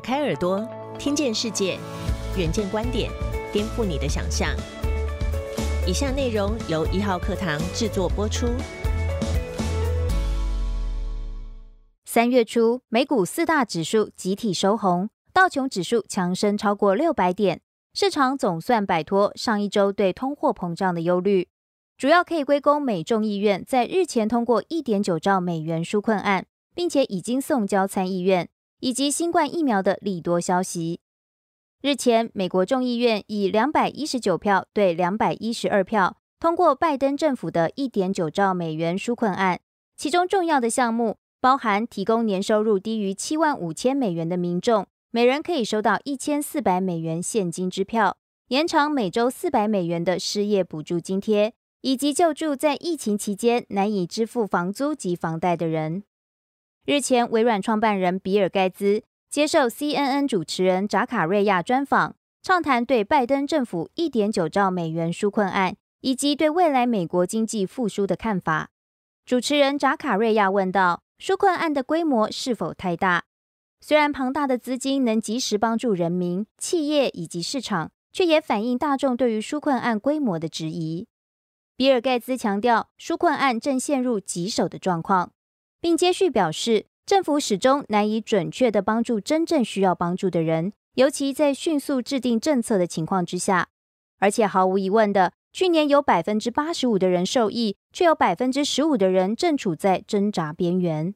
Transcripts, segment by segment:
开耳朵，听见世界，远见观点，颠覆你的想象。以下内容由一号课堂制作播出。三月初，美股四大指数集体收红，道琼指数强升超过六百点，市场总算摆脱上一周对通货膨胀的忧虑。主要可以归功美众议院在日前通过一点九兆美元纾困案，并且已经送交参议院，以及新冠疫苗的利多消息。日前，美国众议院以两百一十九票对两百一十二票通过拜登政府的一点九兆美元纾困案，其中重要的项目包含提供年收入低于七万五千美元的民众，每人可以收到一千四百美元现金支票，延长每周四百美元的失业补助津贴。以及救助在疫情期间难以支付房租及房贷的人。日前，微软创办人比尔盖茨接受 CNN 主持人扎卡瑞亚专访，畅谈对拜登政府一点九兆美元纾困案以及对未来美国经济复苏的看法。主持人扎卡瑞亚问道：“纾困案的规模是否太大？虽然庞大的资金能及时帮助人民、企业以及市场，却也反映大众对于纾困案规模的质疑。”比尔盖茨强调，纾困案正陷入棘手的状况，并接续表示，政府始终难以准确地帮助真正需要帮助的人，尤其在迅速制定政策的情况之下。而且毫无疑问的，去年有百分之八十五的人受益，却有百分之十五的人正处在挣扎边缘。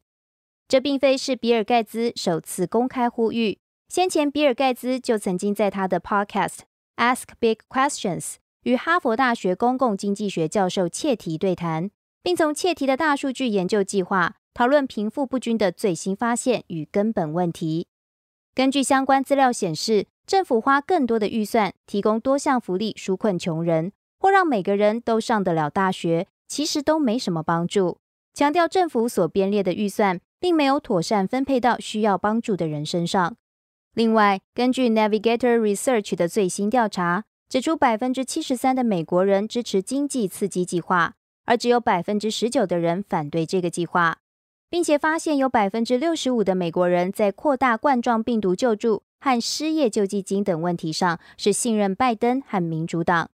这并非是比尔盖茨首次公开呼吁，先前比尔盖茨就曾经在他的 Podcast Ask Big Questions。与哈佛大学公共经济学教授切提对谈，并从切提的大数据研究计划讨论贫富不均的最新发现与根本问题。根据相关资料显示，政府花更多的预算提供多项福利纾困穷人，或让每个人都上得了大学，其实都没什么帮助。强调政府所编列的预算并没有妥善分配到需要帮助的人身上。另外，根据 Navigator Research 的最新调查。指出，百分之七十三的美国人支持经济刺激计划，而只有百分之十九的人反对这个计划，并且发现有百分之六十五的美国人在扩大冠状病毒救助和失业救济金等问题上是信任拜登和民主党。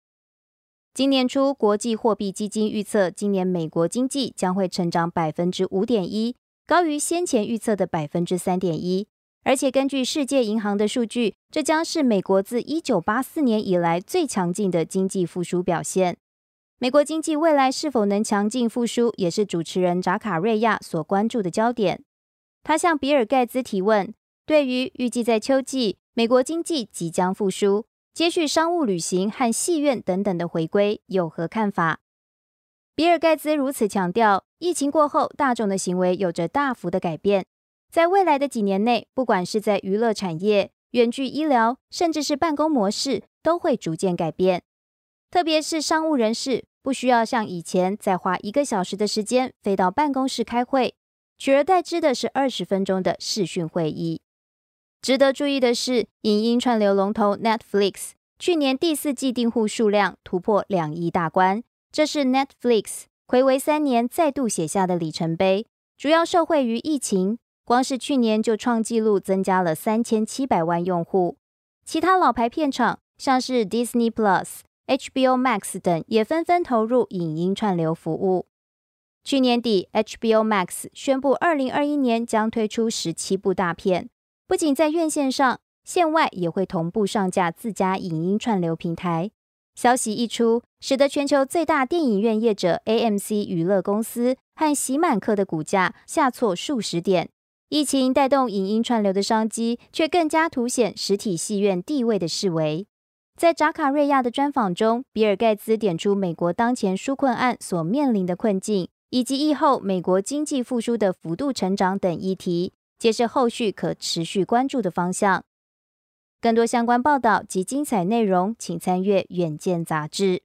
今年初，国际货币基金预测今年美国经济将会成长百分之五点一，高于先前预测的百分之三点一。而且根据世界银行的数据，这将是美国自一九八四年以来最强劲的经济复苏表现。美国经济未来是否能强劲复苏，也是主持人扎卡瑞亚所关注的焦点。他向比尔盖茨提问：对于预计在秋季美国经济即将复苏、接续商务旅行和戏院等等的回归，有何看法？比尔盖茨如此强调，疫情过后，大众的行为有着大幅的改变。在未来的几年内，不管是在娱乐产业、远距医疗，甚至是办公模式，都会逐渐改变。特别是商务人士，不需要像以前再花一个小时的时间飞到办公室开会，取而代之的是二十分钟的视讯会议。值得注意的是，影音串流龙头 Netflix 去年第四季订户数量突破两亿大关，这是 Netflix 回违三年再度写下的里程碑，主要受惠于疫情。光是去年就创纪录，增加了三千七百万用户。其他老牌片厂，像是 Disney Plus、HBO Max 等，也纷纷投入影音串流服务。去年底，HBO Max 宣布，二零二一年将推出十七部大片，不仅在院线上，线外也会同步上架自家影音串流平台。消息一出，使得全球最大电影院业者 AMC 娱乐公司和喜满客的股价下挫数十点。疫情带动影音串流的商机，却更加凸显实体戏院地位的示威。在扎卡瑞亚的专访中，比尔盖茨点出美国当前纾困案所面临的困境，以及疫后美国经济复苏的幅度成长等议题，皆是后续可持续关注的方向。更多相关报道及精彩内容，请参阅《远见》杂志。